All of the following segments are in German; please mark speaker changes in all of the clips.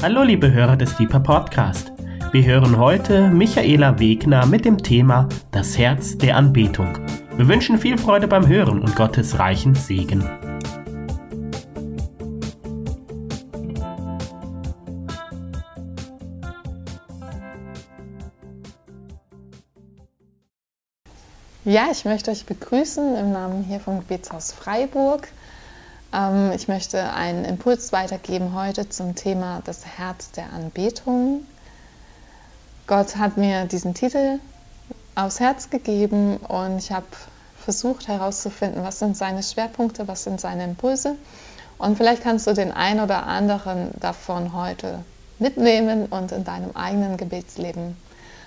Speaker 1: Hallo liebe Hörer des Deeper Podcast. Wir hören heute Michaela Wegner mit dem Thema Das Herz der Anbetung. Wir wünschen viel Freude beim Hören und Gottes reichen Segen.
Speaker 2: Ja, ich möchte euch begrüßen im Namen hier vom Gebetshaus Freiburg. Ähm, ich möchte einen Impuls weitergeben heute zum Thema das Herz der Anbetung. Gott hat mir diesen Titel aufs Herz gegeben und ich habe versucht herauszufinden, was sind seine Schwerpunkte, was sind seine Impulse. Und vielleicht kannst du den einen oder anderen davon heute mitnehmen und in deinem eigenen Gebetsleben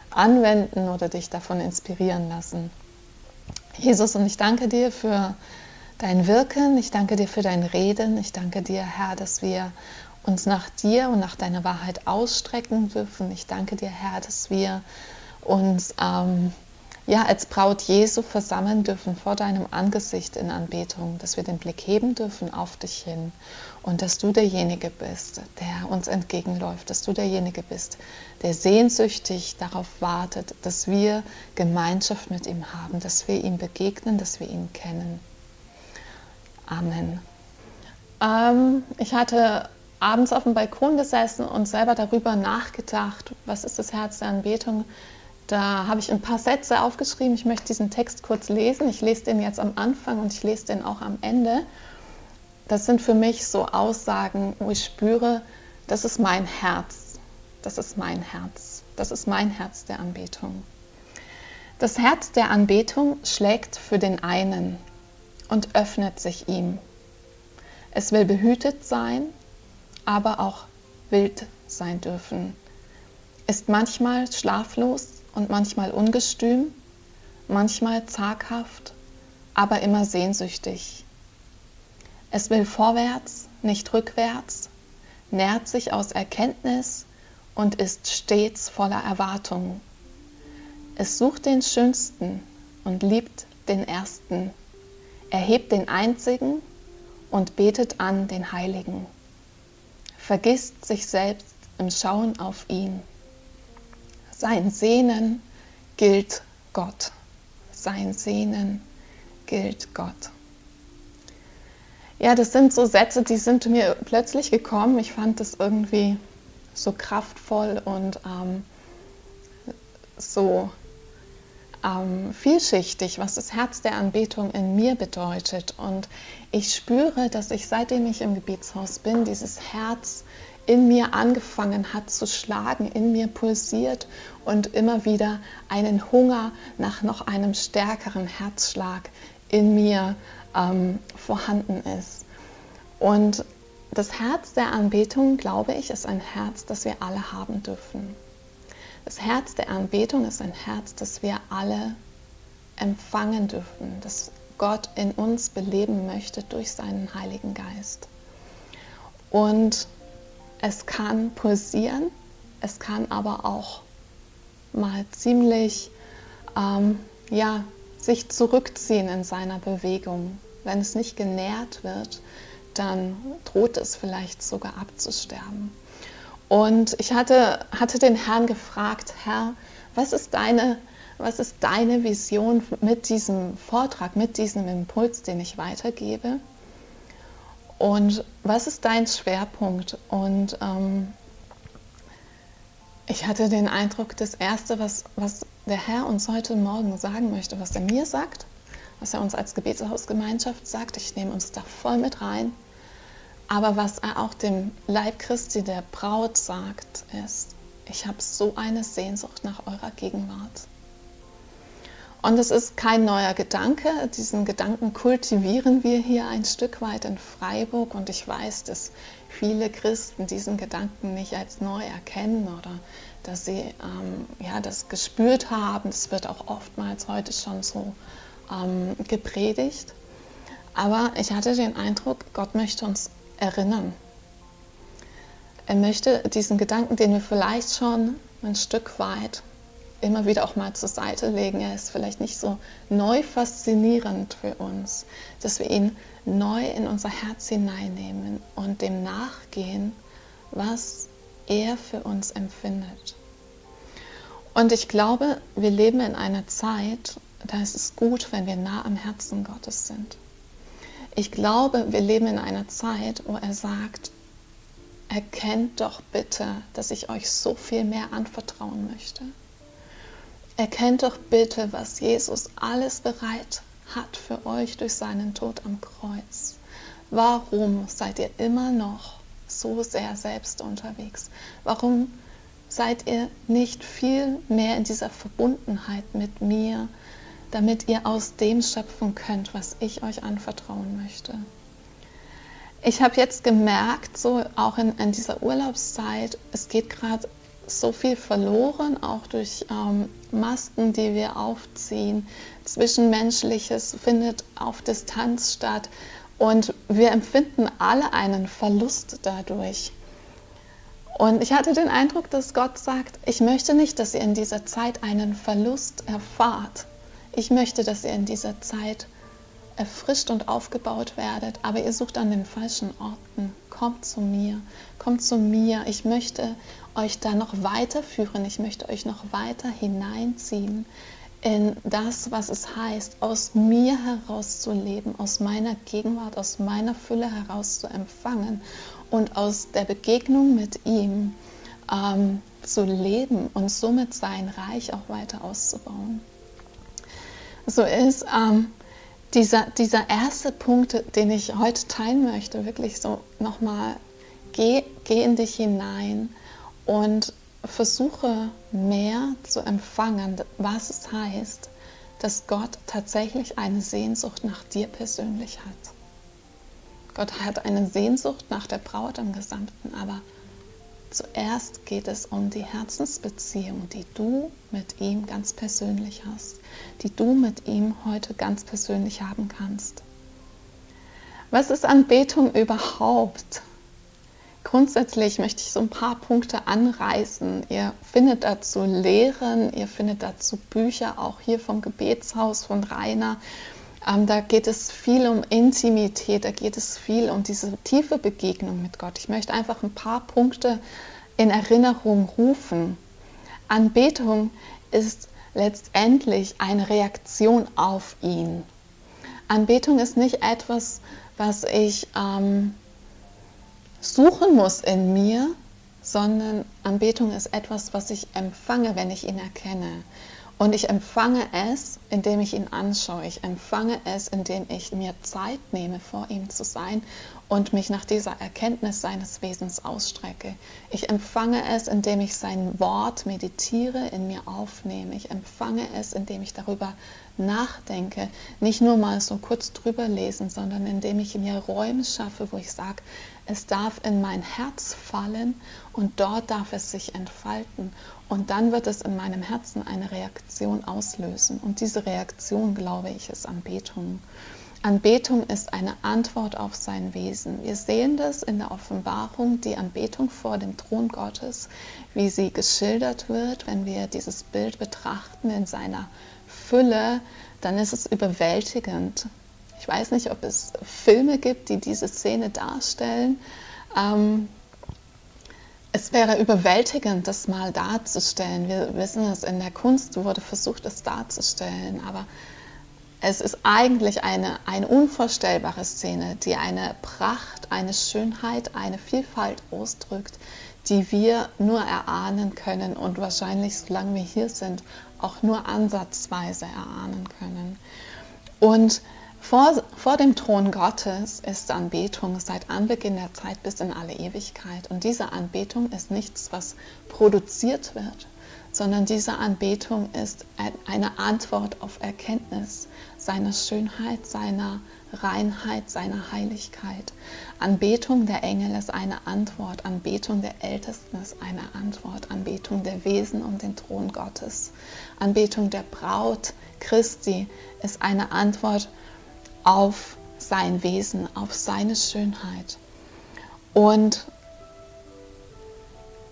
Speaker 2: anwenden oder dich davon inspirieren lassen. Jesus, und ich danke dir für dein Wirken. Ich danke dir für dein Reden. Ich danke dir, Herr, dass wir uns nach dir und nach deiner Wahrheit ausstrecken dürfen. Ich danke dir, Herr, dass wir uns ähm, ja, als Braut Jesu versammeln dürfen vor deinem Angesicht in Anbetung, dass wir den Blick heben dürfen auf dich hin und dass du derjenige bist, der uns entgegenläuft, dass du derjenige bist, der sehnsüchtig darauf wartet, dass wir Gemeinschaft mit ihm haben, dass wir ihm begegnen, dass wir ihn kennen. Amen. Ähm, ich hatte abends auf dem Balkon gesessen und selber darüber nachgedacht, was ist das Herz der Anbetung. Da habe ich ein paar Sätze aufgeschrieben. Ich möchte diesen Text kurz lesen. Ich lese den jetzt am Anfang und ich lese den auch am Ende. Das sind für mich so Aussagen, wo ich spüre, das ist mein Herz. Das ist mein Herz. Das ist mein Herz der Anbetung. Das Herz der Anbetung schlägt für den einen und öffnet sich ihm. Es will behütet sein, aber auch wild sein dürfen, ist manchmal schlaflos und manchmal ungestüm, manchmal zaghaft, aber immer sehnsüchtig. Es will vorwärts, nicht rückwärts, nährt sich aus Erkenntnis und ist stets voller Erwartung. Es sucht den Schönsten und liebt den Ersten erhebt den Einzigen und betet an den Heiligen, vergisst sich selbst im Schauen auf ihn. Sein Sehnen gilt Gott. Sein Sehnen gilt Gott. Ja, das sind so Sätze, die sind mir plötzlich gekommen. Ich fand das irgendwie so kraftvoll und ähm, so ähm, vielschichtig, was das Herz der Anbetung in mir bedeutet. Und ich spüre, dass ich seitdem ich im Gebetshaus bin, dieses Herz in mir angefangen hat zu schlagen, in mir pulsiert und immer wieder einen Hunger nach noch einem stärkeren Herzschlag in mir ähm, vorhanden ist. Und das Herz der Anbetung, glaube ich, ist ein Herz, das wir alle haben dürfen. Das Herz der Anbetung ist ein Herz, das wir alle empfangen dürfen, das Gott in uns beleben möchte durch seinen Heiligen Geist. Und es kann pulsieren, es kann aber auch mal ziemlich ähm, ja, sich zurückziehen in seiner Bewegung. Wenn es nicht genährt wird, dann droht es vielleicht sogar abzusterben. Und ich hatte, hatte den Herrn gefragt, Herr, was ist deine, was ist deine Vision mit diesem Vortrag, mit diesem Impuls, den ich weitergebe? Und was ist dein Schwerpunkt? Und ähm, ich hatte den Eindruck, das Erste, was, was der Herr uns heute Morgen sagen möchte, was er mir sagt, was er uns als Gebetshausgemeinschaft sagt, ich nehme uns da voll mit rein, aber was er auch dem Leib Christi, der Braut, sagt, ist, ich habe so eine Sehnsucht nach eurer Gegenwart. Und es ist kein neuer Gedanke. Diesen Gedanken kultivieren wir hier ein Stück weit in Freiburg. Und ich weiß, dass viele Christen diesen Gedanken nicht als neu erkennen oder dass sie ähm, ja, das gespürt haben. Es wird auch oftmals heute schon so ähm, gepredigt. Aber ich hatte den Eindruck, Gott möchte uns erinnern. Er möchte diesen Gedanken, den wir vielleicht schon ein Stück weit immer wieder auch mal zur Seite legen, er ist vielleicht nicht so neu faszinierend für uns, dass wir ihn neu in unser Herz hineinnehmen und dem nachgehen, was er für uns empfindet. Und ich glaube, wir leben in einer Zeit, da ist es gut, wenn wir nah am Herzen Gottes sind. Ich glaube, wir leben in einer Zeit, wo er sagt, erkennt doch bitte, dass ich euch so viel mehr anvertrauen möchte. Erkennt doch bitte, was Jesus alles bereit hat für euch durch seinen Tod am Kreuz. Warum seid ihr immer noch so sehr selbst unterwegs? Warum seid ihr nicht viel mehr in dieser Verbundenheit mit mir, damit ihr aus dem schöpfen könnt, was ich euch anvertrauen möchte? Ich habe jetzt gemerkt, so auch in, in dieser Urlaubszeit, es geht gerade so viel verloren, auch durch ähm, Masken, die wir aufziehen. Zwischenmenschliches findet auf Distanz statt und wir empfinden alle einen Verlust dadurch. Und ich hatte den Eindruck, dass Gott sagt, ich möchte nicht, dass ihr in dieser Zeit einen Verlust erfahrt. Ich möchte, dass ihr in dieser Zeit erfrischt und aufgebaut werdet, aber ihr sucht an den falschen Orten. Kommt zu mir, kommt zu mir. Ich möchte euch da noch weiterführen, ich möchte euch noch weiter hineinziehen in das, was es heißt, aus mir heraus zu leben, aus meiner Gegenwart, aus meiner Fülle heraus zu empfangen und aus der Begegnung mit ihm ähm, zu leben und somit sein Reich auch weiter auszubauen. So ist ähm, dieser, dieser erste Punkt, den ich heute teilen möchte, wirklich so nochmal, geh, geh in dich hinein und versuche mehr zu empfangen, was es heißt, dass Gott tatsächlich eine Sehnsucht nach dir persönlich hat. Gott hat eine Sehnsucht nach der Braut im Gesamten, aber zuerst geht es um die Herzensbeziehung, die du mit ihm ganz persönlich hast, die du mit ihm heute ganz persönlich haben kannst. Was ist Anbetung überhaupt? Grundsätzlich möchte ich so ein paar Punkte anreißen. Ihr findet dazu Lehren, ihr findet dazu Bücher, auch hier vom Gebetshaus von Rainer. Ähm, da geht es viel um Intimität, da geht es viel um diese tiefe Begegnung mit Gott. Ich möchte einfach ein paar Punkte in Erinnerung rufen. Anbetung ist letztendlich eine Reaktion auf ihn. Anbetung ist nicht etwas, was ich ähm, suchen muss in mir, sondern Anbetung ist etwas, was ich empfange, wenn ich ihn erkenne. Und ich empfange es, indem ich ihn anschaue. Ich empfange es, indem ich mir Zeit nehme, vor ihm zu sein und mich nach dieser Erkenntnis seines Wesens ausstrecke. Ich empfange es, indem ich sein Wort meditiere, in mir aufnehme. Ich empfange es, indem ich darüber nachdenke, nicht nur mal so kurz drüber lesen, sondern indem ich mir Räume schaffe, wo ich sage, es darf in mein Herz fallen und dort darf es sich entfalten. Und dann wird es in meinem Herzen eine Reaktion auslösen. Und diese Reaktion, glaube ich, ist Anbetung. Anbetung ist eine Antwort auf sein Wesen. Wir sehen das in der Offenbarung, die Anbetung vor dem Thron Gottes, wie sie geschildert wird, wenn wir dieses Bild betrachten in seiner Fülle, dann ist es überwältigend. Ich weiß nicht, ob es Filme gibt, die diese Szene darstellen. Ähm, es wäre überwältigend, das mal darzustellen. Wir wissen es, in der Kunst wurde versucht, es darzustellen, aber es ist eigentlich eine, eine unvorstellbare Szene, die eine Pracht, eine Schönheit, eine Vielfalt ausdrückt, die wir nur erahnen können und wahrscheinlich, solange wir hier sind, auch nur ansatzweise erahnen können. Und vor, vor dem Thron Gottes ist Anbetung seit Anbeginn der Zeit bis in alle Ewigkeit. Und diese Anbetung ist nichts, was produziert wird, sondern diese Anbetung ist eine Antwort auf Erkenntnis seiner Schönheit, seiner Reinheit, seiner Heiligkeit. Anbetung der Engel ist eine Antwort, Anbetung der Ältesten ist eine Antwort, Anbetung der Wesen um den Thron Gottes, Anbetung der Braut Christi ist eine Antwort auf sein Wesen, auf seine Schönheit. Und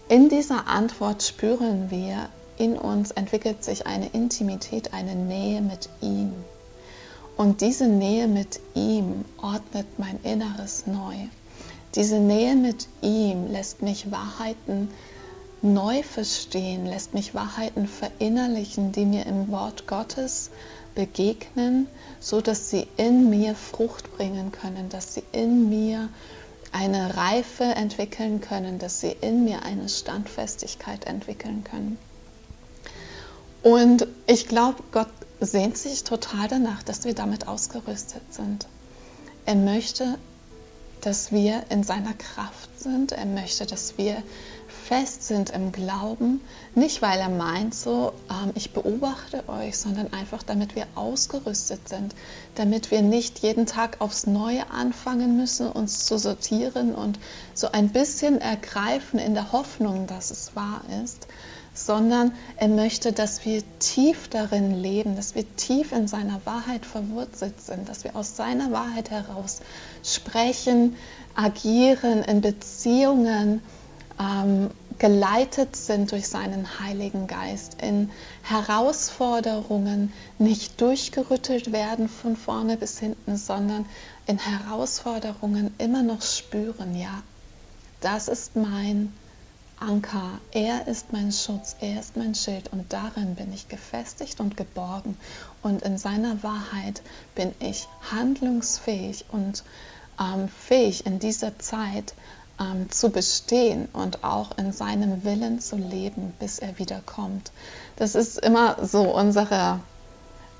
Speaker 2: in dieser Antwort spüren wir, in uns entwickelt sich eine Intimität, eine Nähe mit ihm. Und diese Nähe mit ihm ordnet mein Inneres neu. Diese Nähe mit ihm lässt mich Wahrheiten neu verstehen, lässt mich Wahrheiten verinnerlichen, die mir im Wort Gottes begegnen, so dass sie in mir Frucht bringen können, dass sie in mir eine Reife entwickeln können, dass sie in mir eine Standfestigkeit entwickeln können. Und ich glaube, Gott sehnt sich total danach, dass wir damit ausgerüstet sind. Er möchte, dass wir in seiner Kraft sind. Er möchte, dass wir fest sind im Glauben, nicht weil er meint so, ähm, ich beobachte euch, sondern einfach damit wir ausgerüstet sind, damit wir nicht jeden Tag aufs Neue anfangen müssen, uns zu sortieren und so ein bisschen ergreifen in der Hoffnung, dass es wahr ist, sondern er möchte, dass wir tief darin leben, dass wir tief in seiner Wahrheit verwurzelt sind, dass wir aus seiner Wahrheit heraus sprechen, agieren in Beziehungen, ähm, geleitet sind durch seinen Heiligen Geist, in Herausforderungen nicht durchgerüttelt werden von vorne bis hinten, sondern in Herausforderungen immer noch spüren, ja, das ist mein Anker, er ist mein Schutz, er ist mein Schild und darin bin ich gefestigt und geborgen und in seiner Wahrheit bin ich handlungsfähig und ähm, fähig in dieser Zeit ähm, zu bestehen und auch in seinem Willen zu leben, bis er wiederkommt. Das ist immer so unsere,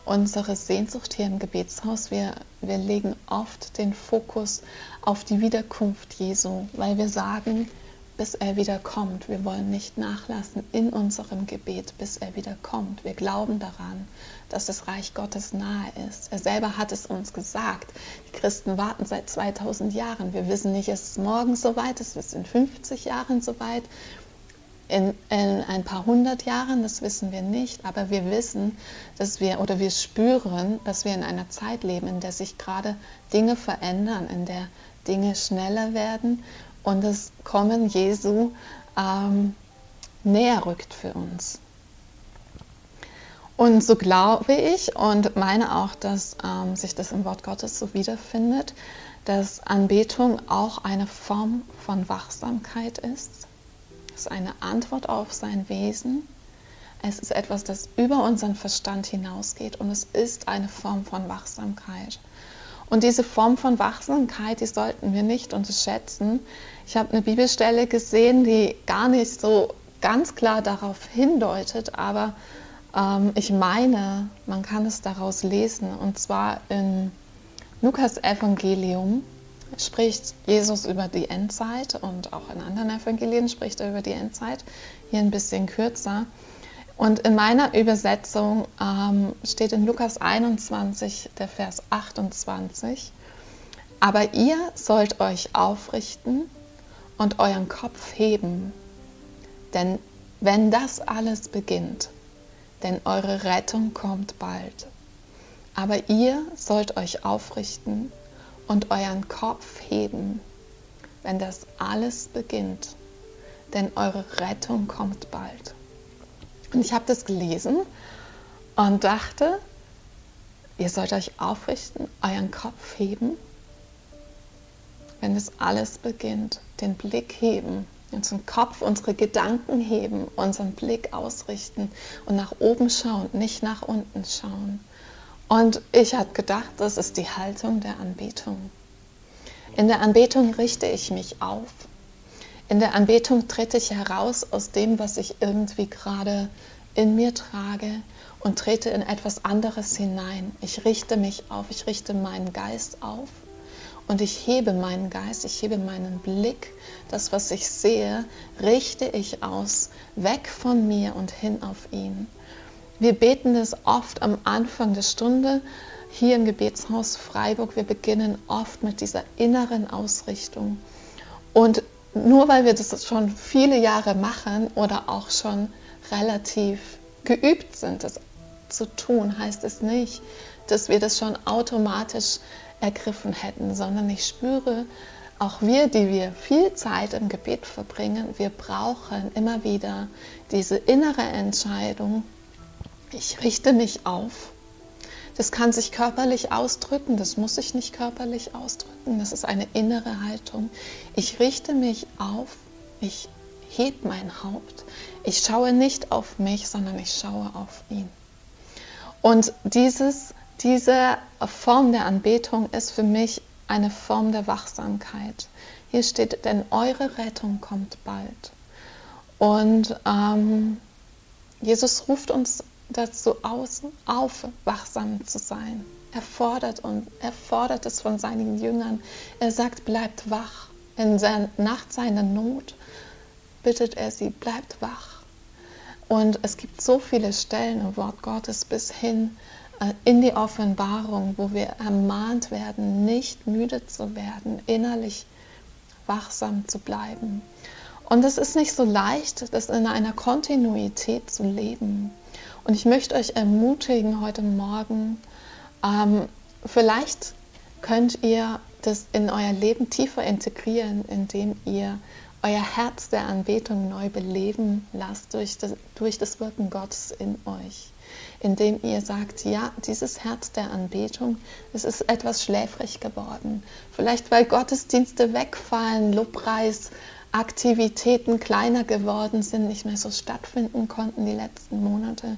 Speaker 2: unsere Sehnsucht hier im Gebetshaus. Wir, wir legen oft den Fokus auf die Wiederkunft Jesu, weil wir sagen, bis er wiederkommt. Wir wollen nicht nachlassen in unserem Gebet, bis er wiederkommt. Wir glauben daran, dass das Reich Gottes nahe ist. Er selber hat es uns gesagt. Die Christen warten seit 2000 Jahren. Wir wissen nicht, es ist morgen soweit, es ist in 50 Jahren soweit, in, in ein paar hundert Jahren, das wissen wir nicht, aber wir wissen, dass wir oder wir spüren, dass wir in einer Zeit leben, in der sich gerade Dinge verändern, in der Dinge schneller werden und das Kommen Jesu ähm, näher rückt für uns. Und so glaube ich und meine auch, dass ähm, sich das im Wort Gottes so wiederfindet, dass Anbetung auch eine Form von Wachsamkeit ist. Es ist eine Antwort auf sein Wesen. Es ist etwas, das über unseren Verstand hinausgeht und es ist eine Form von Wachsamkeit. Und diese Form von Wachsamkeit, die sollten wir nicht unterschätzen. Ich habe eine Bibelstelle gesehen, die gar nicht so ganz klar darauf hindeutet, aber ähm, ich meine, man kann es daraus lesen. Und zwar in Lukas Evangelium spricht Jesus über die Endzeit und auch in anderen Evangelien spricht er über die Endzeit. Hier ein bisschen kürzer. Und in meiner Übersetzung ähm, steht in Lukas 21 der Vers 28, aber ihr sollt euch aufrichten und euren Kopf heben, denn wenn das alles beginnt, denn eure Rettung kommt bald. Aber ihr sollt euch aufrichten und euren Kopf heben, wenn das alles beginnt, denn eure Rettung kommt bald. Und ich habe das gelesen und dachte, ihr sollt euch aufrichten, euren Kopf heben, wenn es alles beginnt, den Blick heben, unseren Kopf, unsere Gedanken heben, unseren Blick ausrichten und nach oben schauen, nicht nach unten schauen. Und ich habe gedacht, das ist die Haltung der Anbetung. In der Anbetung richte ich mich auf in der Anbetung trete ich heraus aus dem, was ich irgendwie gerade in mir trage und trete in etwas anderes hinein. Ich richte mich auf, ich richte meinen Geist auf und ich hebe meinen Geist, ich hebe meinen Blick, das, was ich sehe, richte ich aus, weg von mir und hin auf ihn. Wir beten das oft am Anfang der Stunde hier im Gebetshaus Freiburg. Wir beginnen oft mit dieser inneren Ausrichtung. Und nur weil wir das schon viele Jahre machen oder auch schon relativ geübt sind, das zu tun, heißt es nicht, dass wir das schon automatisch ergriffen hätten, sondern ich spüre, auch wir, die wir viel Zeit im Gebet verbringen, wir brauchen immer wieder diese innere Entscheidung, ich richte mich auf, Das kann sich körperlich ausdrücken, das muss sich nicht körperlich ausdrücken, das ist eine innere Haltung. Ich richte mich auf, ich heb mein Haupt, ich schaue nicht auf mich, sondern ich schaue auf ihn. Und dieses, diese Form der Anbetung ist für mich eine Form der Wachsamkeit. Hier steht, denn eure Rettung kommt bald. Und ähm, Jesus ruft uns dazu aus, auf, wachsam zu sein. Er fordert, und, er fordert es von seinen Jüngern. Er sagt, bleibt wach. In seiner Nacht seiner Not bittet er sie, bleibt wach. Und es gibt so viele Stellen im Wort Gottes bis hin äh, in die Offenbarung, wo wir ermahnt werden, nicht müde zu werden, innerlich wachsam zu bleiben. Und es ist nicht so leicht, das in einer Kontinuität zu leben. Und ich möchte euch ermutigen heute Morgen, ähm, vielleicht könnt ihr das in euer Leben tiefer integrieren, indem ihr euer Herz der Anbetung neu beleben lasst durch das, durch das Wirken Gottes in euch. Indem ihr sagt, ja, dieses Herz der Anbetung, es ist etwas schläfrig geworden. Vielleicht weil Gottesdienste wegfallen, Lobpreis, Aktivitäten kleiner geworden sind, nicht mehr so stattfinden konnten die letzten Monate.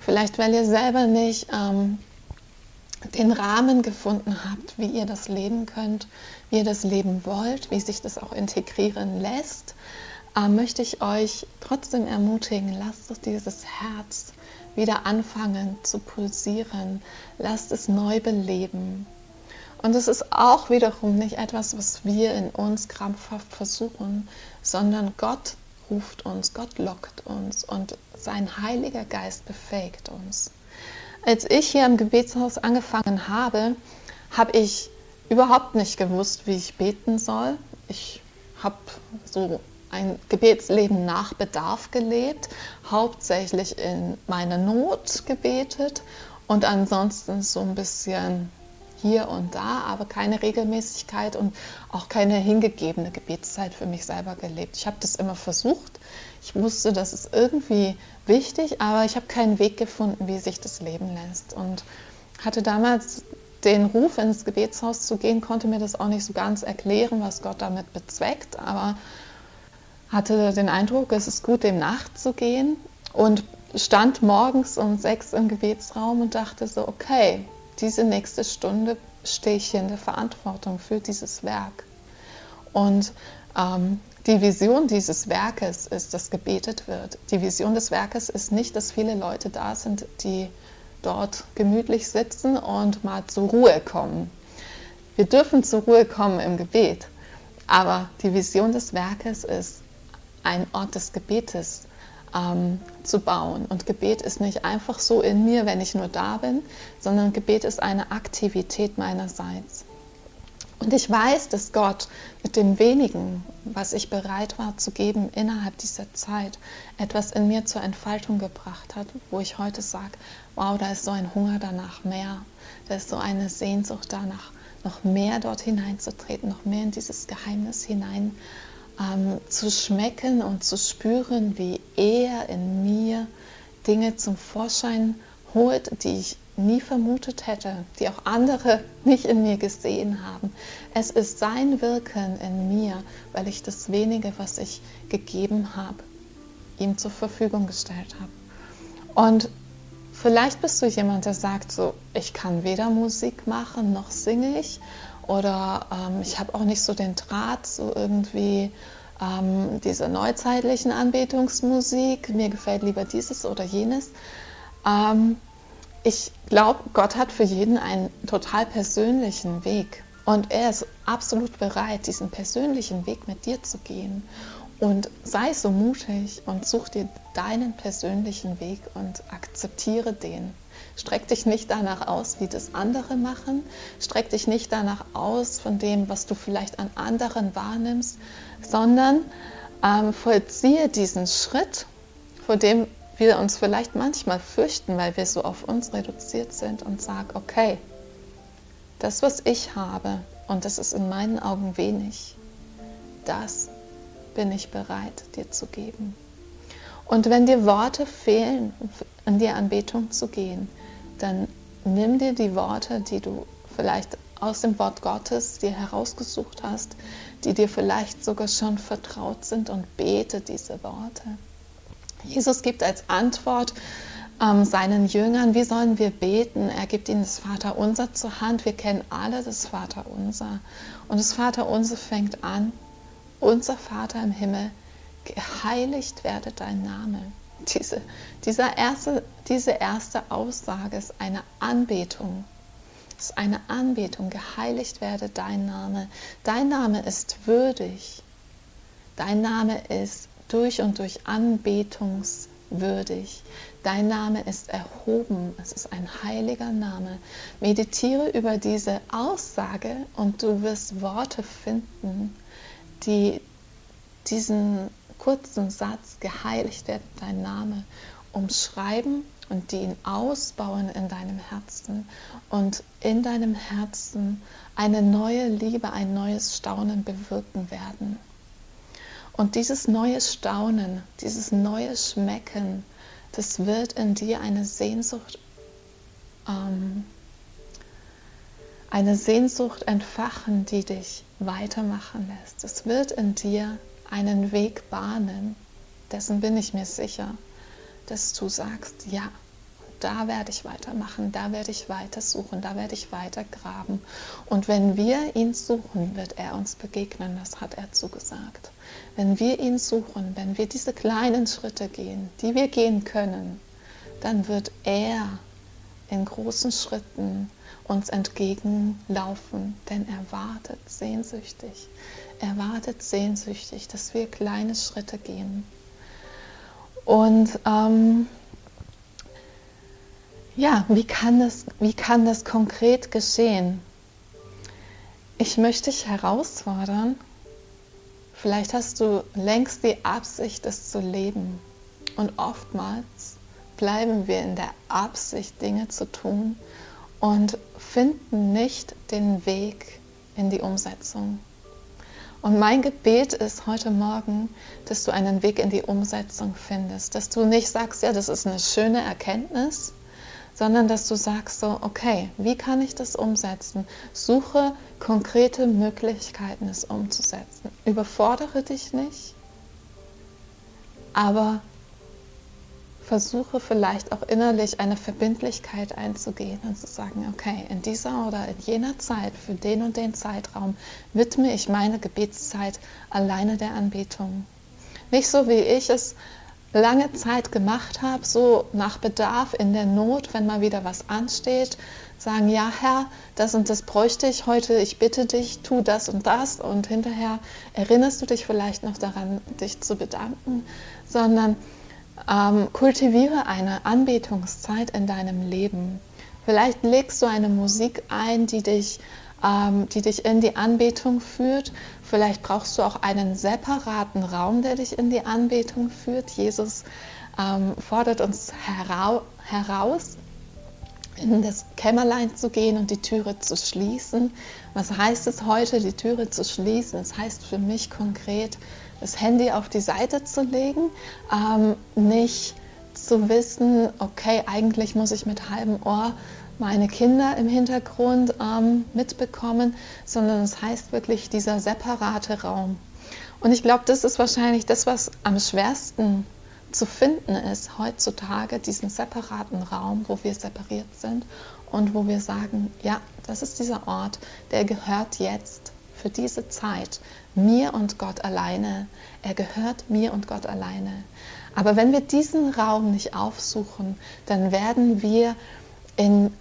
Speaker 2: Vielleicht weil ihr selber nicht ähm, den Rahmen gefunden habt, wie ihr das leben könnt, wie ihr das leben wollt, wie sich das auch integrieren lässt, äh, möchte ich euch trotzdem ermutigen, lasst doch dieses Herz wieder anfangen zu pulsieren, lasst es neu beleben. Und es ist auch wiederum nicht etwas, was wir in uns krampfhaft versuchen, sondern Gott ruft uns, Gott lockt uns und sein Heiliger Geist befähigt uns. Als ich hier im Gebetshaus angefangen habe, habe ich überhaupt nicht gewusst, wie ich beten soll. Ich habe so ein Gebetsleben nach Bedarf gelebt, hauptsächlich in meiner Not gebetet und ansonsten so ein bisschen hier und da, aber keine Regelmäßigkeit und auch keine hingegebene Gebetszeit für mich selber gelebt. Ich habe das immer versucht. Ich wusste, das ist irgendwie wichtig, aber ich habe keinen Weg gefunden, wie sich das leben lässt. Und hatte damals den Ruf, ins Gebetshaus zu gehen, konnte mir das auch nicht so ganz erklären, was Gott damit bezweckt, aber hatte den Eindruck, es ist gut, dem nachzugehen und stand morgens um sechs im Gebetsraum und dachte so, okay, diese nächste Stunde stehe ich hier in der Verantwortung für dieses Werk. Und ähm, die Vision dieses Werkes ist, dass gebetet wird. Die Vision des Werkes ist nicht, dass viele Leute da sind, die dort gemütlich sitzen und mal zur Ruhe kommen. Wir dürfen zur Ruhe kommen im Gebet, aber die Vision des Werkes ist, ein Ort des Gebetes ähm, zu bauen. Und Gebet ist nicht einfach so in mir, wenn ich nur da bin, sondern Gebet ist eine Aktivität meinerseits. Und ich weiß, dass Gott mit dem wenigen, was ich bereit war zu geben innerhalb dieser Zeit, etwas in mir zur Entfaltung gebracht hat, wo ich heute sage, wow, da ist so ein Hunger danach mehr, da ist so eine Sehnsucht danach, noch mehr dort hineinzutreten, noch mehr in dieses Geheimnis hinein ähm, zu schmecken und zu spüren, wie er in mir Dinge zum Vorschein holt, die ich nie vermutet hätte, die auch andere nicht in mir gesehen haben. Es ist sein Wirken in mir, weil ich das wenige, was ich gegeben habe, ihm zur Verfügung gestellt habe. Und vielleicht bist du jemand, der sagt so, ich kann weder Musik machen noch singe ich oder ähm, ich habe auch nicht so den Draht, so irgendwie ähm, diese neuzeitlichen Anbetungsmusik, mir gefällt lieber dieses oder jenes. Ähm, ich glaube, Gott hat für jeden einen total persönlichen Weg und er ist absolut bereit, diesen persönlichen Weg mit dir zu gehen. Und sei so mutig und such dir deinen persönlichen Weg und akzeptiere den. Streck dich nicht danach aus, wie das andere machen. Streck dich nicht danach aus von dem, was du vielleicht an anderen wahrnimmst, sondern ähm, vollziehe diesen Schritt, vor dem wir uns vielleicht manchmal fürchten, weil wir so auf uns reduziert sind und sag, okay, das, was ich habe, und das ist in meinen Augen wenig, das bin ich bereit, dir zu geben. Und wenn dir Worte fehlen, an die Anbetung zu gehen, dann nimm dir die Worte, die du vielleicht aus dem Wort Gottes dir herausgesucht hast, die dir vielleicht sogar schon vertraut sind und bete diese Worte. Jesus gibt als Antwort ähm, seinen Jüngern, wie sollen wir beten? Er gibt ihnen das Vaterunser zur Hand. Wir kennen alle das Vaterunser. Und das Vaterunser fängt an, unser Vater im Himmel, geheiligt werde dein Name. Diese, dieser erste, diese erste Aussage ist eine Anbetung. Es ist eine Anbetung. Geheiligt werde dein Name. Dein Name ist würdig. Dein Name ist durch und durch anbetungswürdig. Dein Name ist erhoben. Es ist ein heiliger Name. Meditiere über diese Aussage und du wirst Worte finden, die diesen kurzen Satz, geheiligt wird dein Name, umschreiben und die ihn ausbauen in deinem Herzen und in deinem Herzen eine neue Liebe, ein neues Staunen bewirken werden. Und dieses neue Staunen, dieses neue Schmecken, das wird in dir eine Sehnsucht, ähm, eine Sehnsucht entfachen, die dich weitermachen lässt. Es wird in dir einen Weg bahnen, dessen bin ich mir sicher, dass du sagst, ja, da werde ich weitermachen, da werde ich weiter suchen, da werde ich weiter graben. Und wenn wir ihn suchen, wird er uns begegnen, das hat er zugesagt. Wenn wir ihn suchen, wenn wir diese kleinen Schritte gehen, die wir gehen können, dann wird er in großen Schritten uns entgegenlaufen, denn er wartet sehnsüchtig. Er wartet sehnsüchtig, dass wir kleine Schritte gehen. Und ähm, ja, wie kann, das, wie kann das konkret geschehen? Ich möchte dich herausfordern, vielleicht hast du längst die Absicht, es zu leben. Und oftmals bleiben wir in der Absicht, Dinge zu tun und finden nicht den Weg in die Umsetzung. Und mein Gebet ist heute Morgen, dass du einen Weg in die Umsetzung findest, dass du nicht sagst, ja, das ist eine schöne Erkenntnis, sondern dass du sagst so, okay, wie kann ich das umsetzen? Suche konkrete Möglichkeiten, es umzusetzen. Überfordere dich nicht, aber versuche vielleicht auch innerlich eine Verbindlichkeit einzugehen und zu sagen, okay, in dieser oder in jener Zeit, für den und den Zeitraum, widme ich meine Gebetszeit alleine der Anbetung. Nicht so, wie ich es lange Zeit gemacht habe, so nach Bedarf in der Not, wenn mal wieder was ansteht, sagen, ja Herr, das und das bräuchte ich heute, ich bitte dich, tu das und das und hinterher erinnerst du dich vielleicht noch daran, dich zu bedanken, sondern ähm, kultiviere eine Anbetungszeit in deinem Leben. Vielleicht legst du eine Musik ein, die dich, ähm, die dich in die Anbetung führt. Vielleicht brauchst du auch einen separaten Raum, der dich in die Anbetung führt. Jesus ähm, fordert uns herau heraus, in das Kämmerlein zu gehen und die Türe zu schließen. Was heißt es heute, die Türe zu schließen? Es das heißt für mich konkret, das Handy auf die Seite zu legen, ähm, nicht zu wissen, okay, eigentlich muss ich mit halbem Ohr meine Kinder im Hintergrund ähm, mitbekommen, sondern es heißt wirklich dieser separate Raum. Und ich glaube, das ist wahrscheinlich das, was am schwersten zu finden ist heutzutage, diesen separaten Raum, wo wir separiert sind und wo wir sagen, ja, das ist dieser Ort, der gehört jetzt für diese Zeit mir und Gott alleine. Er gehört mir und Gott alleine. Aber wenn wir diesen Raum nicht aufsuchen, dann werden wir in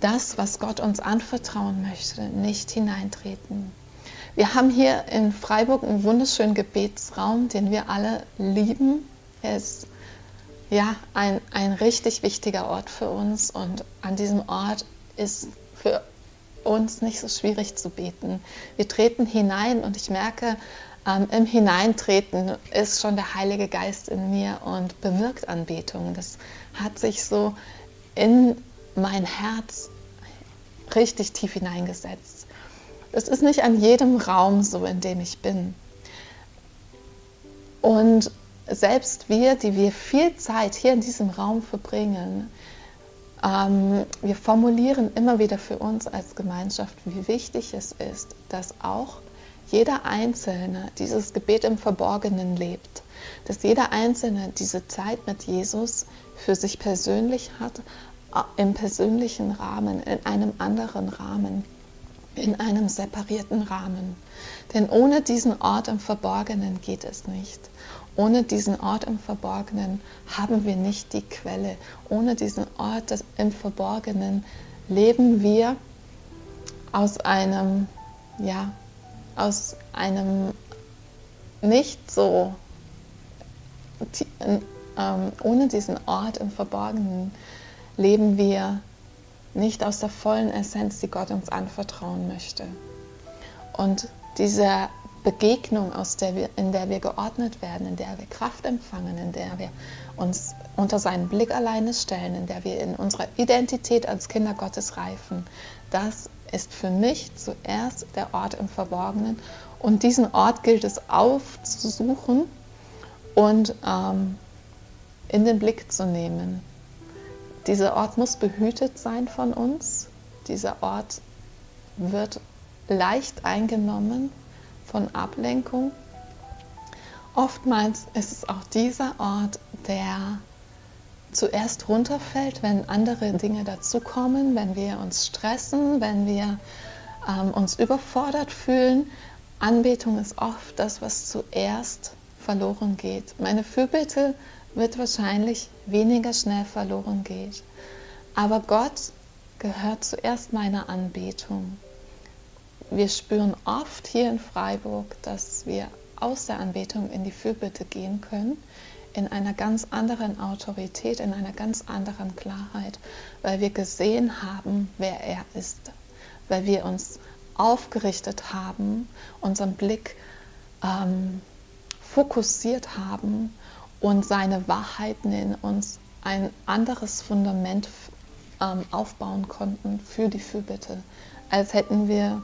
Speaker 2: das, was Gott uns anvertrauen möchte, nicht hineintreten. Wir haben hier in Freiburg einen wunderschönen Gebetsraum, den wir alle lieben. Er ist ja ein, ein richtig wichtiger Ort für uns und an diesem Ort ist für uns nicht so schwierig zu beten. Wir treten hinein und ich merke, ähm, im Hineintreten ist schon der Heilige Geist in mir und bewirkt Anbetung. Das hat sich so in mein Herz richtig tief hineingesetzt. Das ist nicht an jedem Raum so, in dem ich bin. Und selbst wir, die wir viel Zeit hier in diesem Raum verbringen, Ähm, wir formulieren immer wieder für uns als Gemeinschaft, wie wichtig es ist, dass auch jeder Einzelne dieses Gebet im Verborgenen lebt, dass jeder Einzelne diese Zeit mit Jesus für sich persönlich hat, äh, im persönlichen Rahmen, in einem anderen Rahmen, in einem separierten Rahmen. Denn ohne diesen Ort im Verborgenen geht es nicht. Ohne diesen Ort im Verborgenen haben wir nicht die Quelle. Ohne diesen Ort im Verborgenen leben wir aus einem, ja, aus einem nicht so, ähm, ohne diesen Ort im Verborgenen leben wir nicht aus der vollen Essenz, die Gott uns anvertrauen möchte. Und diese Begegnung, aus der wir, in der wir geordnet werden, in der wir Kraft empfangen, in der wir uns unter seinen Blick alleine stellen, in der wir in unserer Identität als Kinder Gottes reifen, das ist für mich zuerst der Ort im Verborgenen. Und diesen Ort gilt es aufzusuchen und ähm, in den Blick zu nehmen. Dieser Ort muss behütet sein von uns. Dieser Ort wird leicht eingenommen von Ablenkung. Oftmals ist es auch dieser Ort, der zuerst runterfällt, wenn andere Dinge dazukommen, wenn wir uns stressen, wenn wir ähm, uns überfordert fühlen. Anbetung ist oft das, was zuerst verloren geht. Meine Fürbitte wird wahrscheinlich weniger schnell verloren gehen. Aber Gott gehört zuerst meiner Anbetung. Wir spüren oft hier in Freiburg, dass wir aus der Anbetung in die Fürbitte gehen können, in einer ganz anderen Autorität, in einer ganz anderen Klarheit, weil wir gesehen haben, wer er ist, weil wir uns aufgerichtet haben, unseren Blick ähm, fokussiert haben und seine Wahrheiten in uns ein anderes Fundament ähm, aufbauen konnten für die Fürbitte, als hätten wir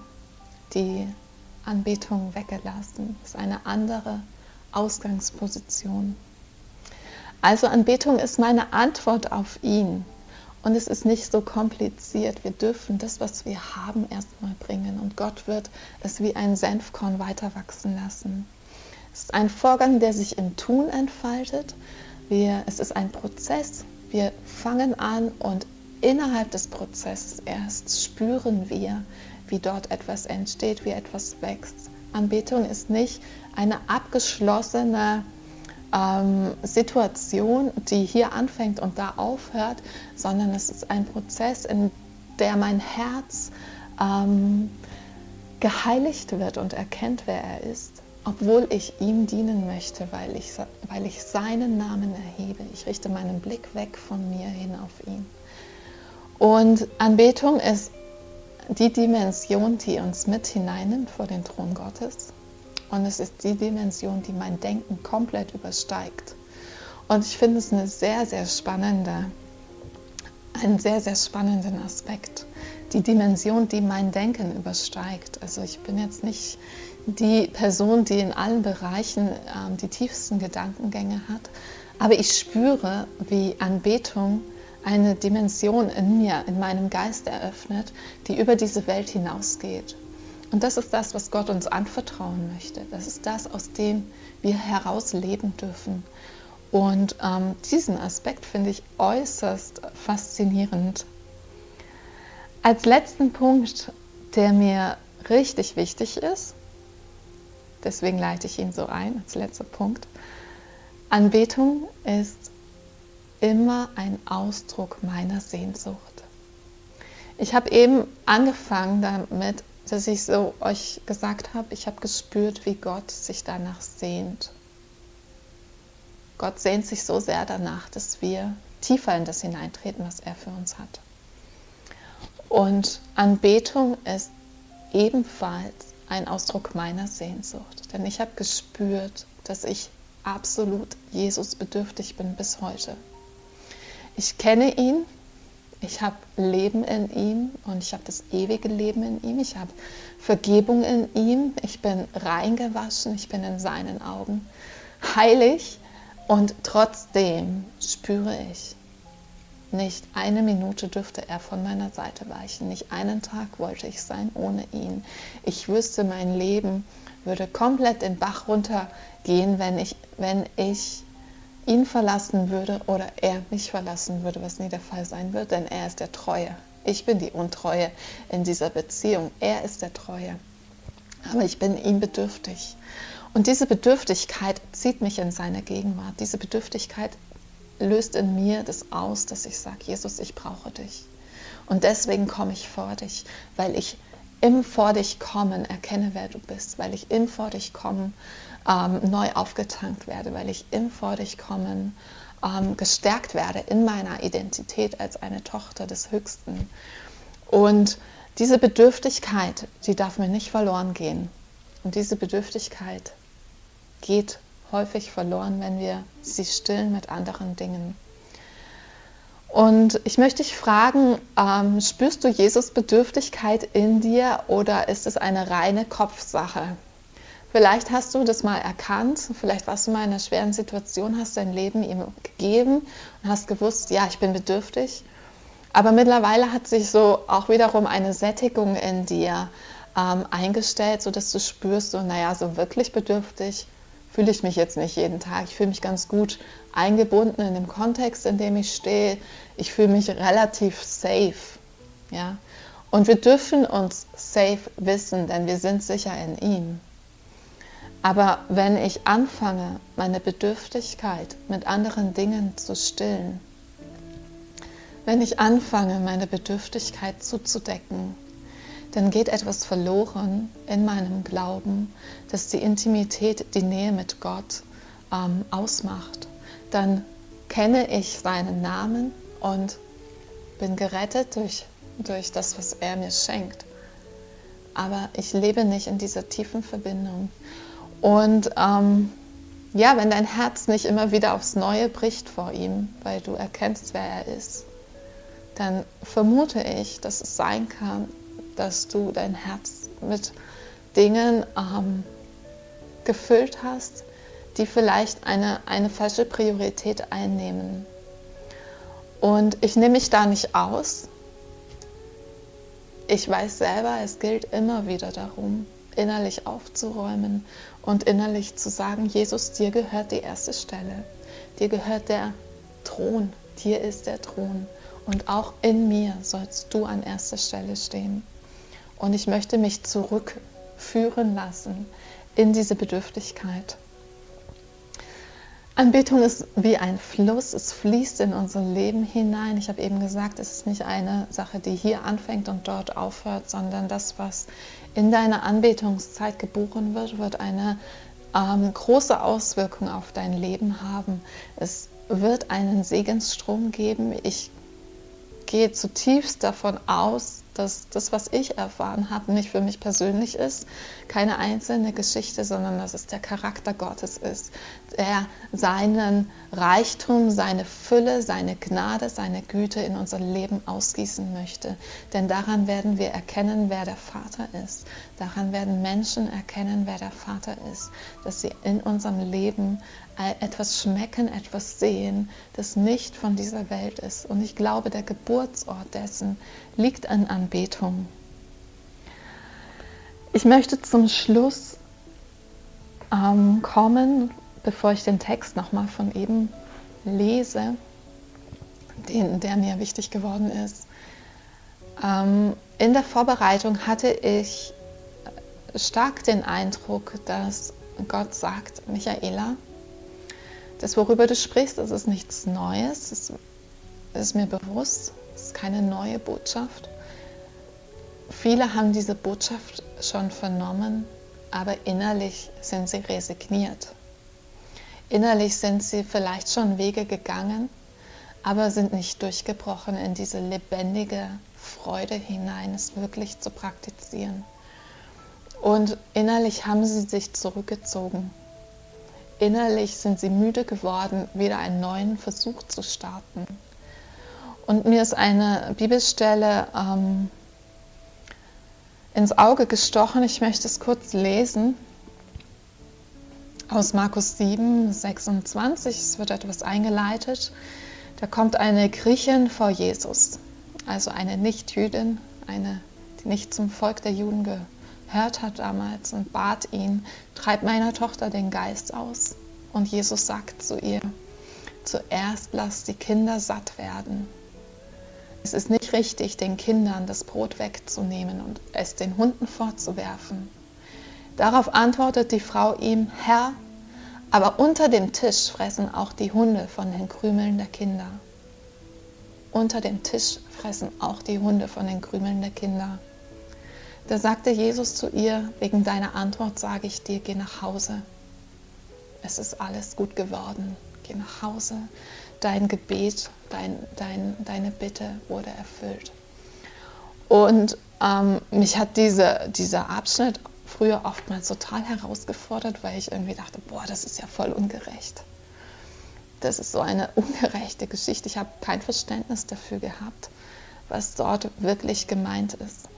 Speaker 2: die Anbetung weggelassen. Das ist eine andere Ausgangsposition. Also Anbetung ist meine Antwort auf ihn. Und es ist nicht so kompliziert. Wir dürfen das, was wir haben, erstmal bringen. Und Gott wird es wie ein Senfkorn weiter wachsen lassen. Es ist ein Vorgang, der sich im Tun entfaltet. Wir, es ist ein Prozess. Wir fangen an und innerhalb des Prozesses erst spüren wir, wie dort etwas entsteht, wie etwas wächst. Anbetung ist nicht eine abgeschlossene ähm, Situation, die hier anfängt und da aufhört, sondern es ist ein Prozess, in der mein Herz ähm, geheiligt wird und erkennt, wer er ist, obwohl ich ihm dienen möchte, weil ich, weil ich seinen Namen erhebe. Ich richte meinen Blick weg von mir hin auf ihn. Und Anbetung ist die Dimension, die uns mit hineinnimmt vor den Thron Gottes. Und es ist die Dimension, die mein Denken komplett übersteigt. Und ich finde es eine sehr, sehr spannende, einen sehr, sehr spannenden Aspekt. Die Dimension, die mein Denken übersteigt. Also ich bin jetzt nicht die Person, die in allen Bereichen ähm, die tiefsten Gedankengänge hat, aber ich spüre, wie Anbetung eine Dimension in mir, in meinem Geist eröffnet, die über diese Welt hinausgeht. Und das ist das, was Gott uns anvertrauen möchte. Das ist das, aus dem wir heraus leben dürfen. Und ähm, diesen Aspekt finde ich äußerst faszinierend. Als letzten Punkt, der mir richtig wichtig ist, deswegen leite ich ihn so ein, als letzter Punkt, Anbetung ist immer ein Ausdruck meiner Sehnsucht. Ich habe eben angefangen damit, dass ich so euch gesagt habe, ich habe gespürt, wie Gott sich danach sehnt. Gott sehnt sich so sehr danach, dass wir tiefer in das hineintreten, was er für uns hat. Und Anbetung ist ebenfalls ein Ausdruck meiner Sehnsucht, denn ich habe gespürt, dass ich absolut Jesus bedürftig bin bis heute. Ich kenne ihn, ich habe Leben in ihm und ich habe das ewige Leben in ihm. Ich habe Vergebung in ihm. Ich bin reingewaschen. Ich bin in seinen Augen heilig. Und trotzdem spüre ich, Nicht eine Minute dürfte er von meiner Seite weichen. Nicht einen Tag wollte ich sein ohne ihn. Ich wüsste, mein Leben würde komplett den Bach runtergehen, wenn ich, wenn ich ihn verlassen würde oder er mich verlassen würde, was nie der Fall sein wird, denn er ist der Treue. Ich bin die Untreue in dieser Beziehung. Er ist der Treue. Aber ich bin ihm bedürftig. Und diese Bedürftigkeit zieht mich in seine Gegenwart. Diese Bedürftigkeit löst in mir das aus, dass ich sage, Jesus, ich brauche dich. Und deswegen komme ich vor dich, weil ich im Vor dich kommen erkenne, wer du bist, weil ich im Vor dich kommen ähm, neu aufgetankt werde, weil ich im Vor dich kommen ähm, gestärkt werde in meiner Identität als eine Tochter des Höchsten. Und diese Bedürftigkeit, die darf mir nicht verloren gehen. Und diese Bedürftigkeit geht häufig verloren, wenn wir sie stillen mit anderen Dingen. Und ich möchte dich fragen, ähm, spürst du Jesus Bedürftigkeit in dir oder ist es eine reine Kopfsache? Vielleicht hast du das mal erkannt, vielleicht warst du mal in einer schweren Situation, hast dein Leben ihm gegeben und hast gewusst, ja, ich bin bedürftig. Aber mittlerweile hat sich so auch wiederum eine Sättigung in dir ähm, eingestellt, sodass du spürst, so, naja, so wirklich bedürftig fühle ich mich jetzt nicht jeden Tag. Ich fühle mich ganz gut eingebunden in dem Kontext, in dem ich stehe. Ich fühle mich relativ safe. Ja? Und wir dürfen uns safe wissen, denn wir sind sicher in ihm. Aber wenn ich anfange, meine Bedürftigkeit mit anderen Dingen zu stillen, wenn ich anfange, meine Bedürftigkeit zuzudecken, dann geht etwas verloren in meinem Glauben, dass die Intimität, die Nähe mit Gott ähm, ausmacht. Dann kenne ich seinen Namen und bin gerettet durch, durch das, was er mir schenkt. Aber ich lebe nicht in dieser tiefen Verbindung. Und ähm, ja, wenn dein Herz nicht immer wieder aufs Neue bricht vor ihm, weil du erkennst, wer er ist, dann vermute ich, dass es sein kann, dass du dein Herz mit Dingen ähm, gefüllt hast, die vielleicht eine, eine falsche Priorität einnehmen. Und ich nehme mich da nicht aus. Ich weiß selber, es gilt immer wieder darum, innerlich aufzuräumen und innerlich zu sagen, Jesus, dir gehört die erste Stelle, dir gehört der Thron, dir ist der Thron und auch in mir sollst du an erster Stelle stehen. Und ich möchte mich zurückführen lassen in diese Bedürftigkeit. Anbetung ist wie ein Fluss, es fließt in unser Leben hinein. Ich habe eben gesagt, es ist nicht eine Sache, die hier anfängt und dort aufhört, sondern das, was in deiner Anbetungszeit geboren wird, wird eine ähm, große Auswirkung auf dein Leben haben. Es wird einen Segensstrom geben. Ich gehe zutiefst davon aus, dass das, was ich erfahren habe, nicht für mich persönlich ist, keine einzelne Geschichte, sondern dass es der Charakter Gottes ist, der seinen Reichtum, seine Fülle, seine Gnade, seine Güte in unser Leben ausgießen möchte. Denn daran werden wir erkennen, wer der Vater ist. Daran werden Menschen erkennen, wer der Vater ist, dass sie in unserem Leben etwas schmecken, etwas sehen, das nicht von dieser Welt ist. Und ich glaube, der Geburtsort dessen liegt an Anbetung. Ich möchte zum Schluss ähm, kommen, bevor ich den Text nochmal von eben lese, den, der mir wichtig geworden ist. Ähm, in der Vorbereitung hatte ich stark den Eindruck, dass Gott sagt, Michaela, das, worüber du sprichst, das ist nichts Neues, das ist mir bewusst, es ist keine neue Botschaft. Viele haben diese Botschaft schon vernommen, aber innerlich sind sie resigniert. Innerlich sind sie vielleicht schon Wege gegangen, aber sind nicht durchgebrochen in diese lebendige Freude hinein, es wirklich zu praktizieren. Und innerlich haben sie sich zurückgezogen innerlich sind sie müde geworden, wieder einen neuen Versuch zu starten. Und mir ist eine Bibelstelle ähm, ins Auge gestochen. Ich möchte es kurz lesen. Aus Markus 7, 26. Es wird etwas eingeleitet. Da kommt eine Griechin vor Jesus, also eine Nichtjüdin, eine, die nicht zum Volk der Juden gehört hat damals und bat ihn, treib meiner Tochter den Geist aus. Und Jesus sagt zu ihr, zuerst lass die Kinder satt werden. Es ist nicht richtig, den Kindern das Brot wegzunehmen und es den Hunden vorzuwerfen. Darauf antwortet die Frau ihm, Herr, aber unter dem Tisch fressen auch die Hunde von den Krümeln der Kinder. Unter dem Tisch fressen auch die Hunde von den Krümeln der Kinder. Da sagte Jesus zu ihr, wegen deiner Antwort sage ich dir, geh nach Hause. Es ist alles gut geworden. Geh nach Hause. Dein Gebet, dein, dein, deine Bitte wurde erfüllt. Und ähm, mich hat diese, dieser Abschnitt früher oftmals total herausgefordert, weil ich irgendwie dachte, boah, das ist ja voll ungerecht. Das ist so eine ungerechte Geschichte. Ich habe kein Verständnis dafür gehabt, was dort wirklich gemeint ist.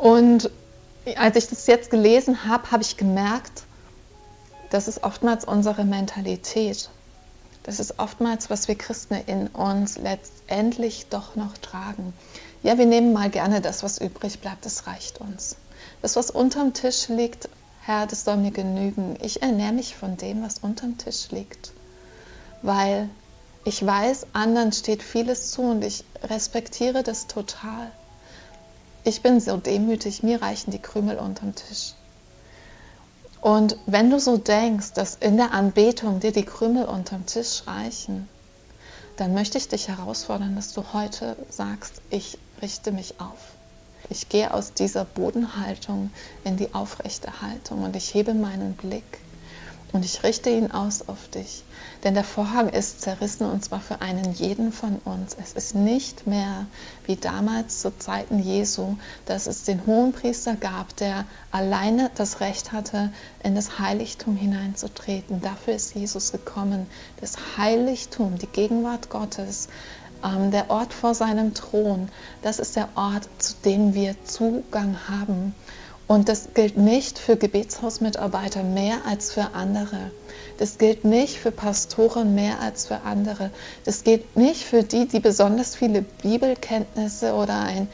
Speaker 2: Und als ich das jetzt gelesen habe, habe ich gemerkt, das ist oftmals unsere Mentalität. Das ist oftmals, was wir Christen in uns letztendlich doch noch tragen. Ja, wir nehmen mal gerne das, was übrig bleibt, das reicht uns. Das, was unterm Tisch liegt, Herr, das soll mir genügen. Ich ernähre mich von dem, was unterm Tisch liegt. Weil ich weiß, anderen steht vieles zu und ich respektiere das total. Ich bin so demütig, mir reichen die Krümel unterm Tisch. Und wenn du so denkst, dass in der Anbetung dir die Krümel unterm Tisch reichen, dann möchte ich dich herausfordern, dass du heute sagst, ich richte mich auf. Ich gehe aus dieser Bodenhaltung in die aufrechte Haltung und ich hebe meinen Blick und ich richte ihn aus auf dich. Denn der Vorhang ist zerrissen und zwar für einen jeden von uns. Es ist nicht mehr wie damals zu Zeiten Jesu, dass es den Hohenpriester gab, der alleine das Recht hatte, in das Heiligtum hineinzutreten. Dafür ist Jesus gekommen. Das Heiligtum, die Gegenwart Gottes, ähm, der Ort vor seinem Thron, das ist der Ort, zu dem wir Zugang haben. Und das gilt nicht für Gebetshausmitarbeiter mehr als für andere. Das gilt nicht für Pastoren mehr als für andere. Das gilt nicht für die, die besonders viele Bibelkenntnisse oder eine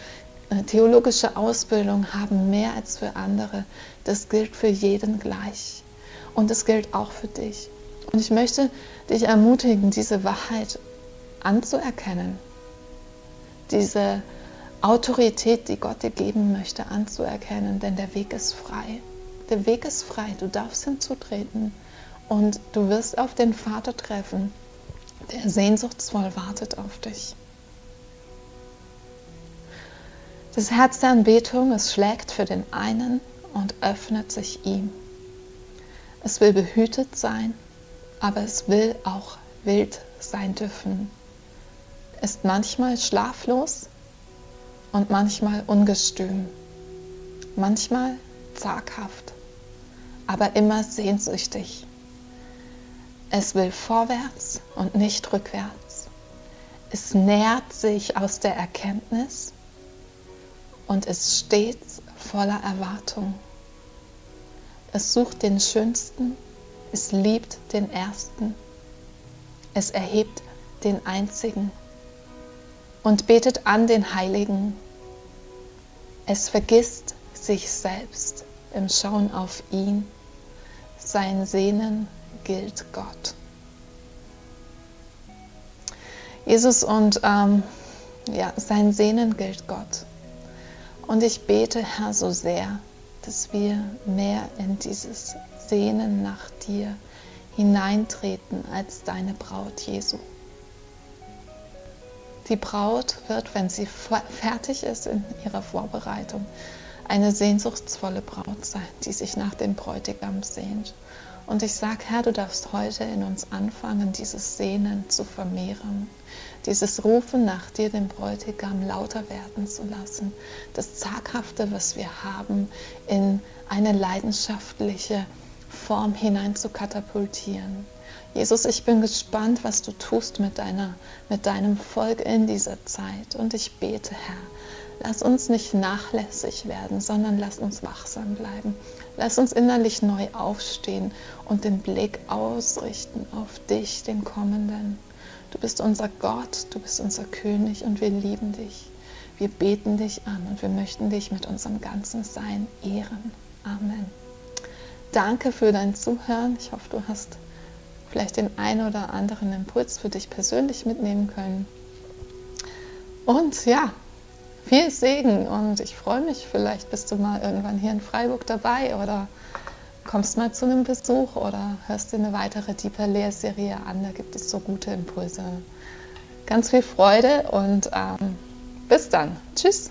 Speaker 2: theologische Ausbildung haben, mehr als für andere. Das gilt für jeden gleich. Und das gilt auch für dich. Und ich möchte dich ermutigen, diese Wahrheit anzuerkennen, diese Autorität, die Gott dir geben möchte, anzuerkennen, denn der Weg ist frei. Der Weg ist frei, du darfst hinzutreten und du wirst auf den Vater treffen, der sehnsuchtsvoll wartet auf dich. Das Herz der Anbetung, es schlägt für den einen und öffnet sich ihm. Es will behütet sein, aber es will auch wild sein dürfen ist manchmal schlaflos und manchmal ungestüm, manchmal zaghaft, aber immer sehnsüchtig. Es will vorwärts und nicht rückwärts. Es nährt sich aus der Erkenntnis und ist stets voller Erwartung. Es sucht den Schönsten, es liebt den Ersten, es erhebt den Einzigen und betet an den Heiligen. Es vergisst sich selbst im Schauen auf ihn. Sein Sehnen gilt Gott. Jesus und ähm, ja, sein Sehnen gilt Gott. Und ich bete, Herr, so sehr, dass wir mehr in dieses Sehnen nach dir hineintreten als deine Braut Jesu. Die Braut wird, wenn sie fertig ist in ihrer Vorbereitung, eine sehnsuchtsvolle Braut sein, die sich nach dem Bräutigam sehnt. Und ich sage, Herr, du darfst heute in uns anfangen, dieses Sehnen zu vermehren, dieses Rufen nach dir, dem Bräutigam, lauter werden zu lassen, das Zaghafte, was wir haben, in eine leidenschaftliche Form hinein zu katapultieren. Jesus, ich bin gespannt, was du tust mit, deiner, mit deinem Volk in dieser Zeit. Und ich bete, Herr, lass uns nicht nachlässig werden, sondern lass uns wachsam bleiben. Lass uns innerlich neu aufstehen und den Blick ausrichten auf dich, den Kommenden. Du bist unser Gott, du bist unser König und wir lieben dich. Wir beten dich an und wir möchten dich mit unserem ganzen Sein ehren. Amen. Danke für dein Zuhören. Ich hoffe, du hast vielleicht den einen oder anderen Impuls für dich persönlich mitnehmen können. Und ja, viel Segen und ich freue mich, vielleicht bist du mal irgendwann hier in Freiburg dabei oder kommst mal zu einem Besuch oder hörst dir eine weitere Deeper Lehrserie an. Da gibt es so gute Impulse. Ganz viel Freude und ähm, bis dann. Tschüss.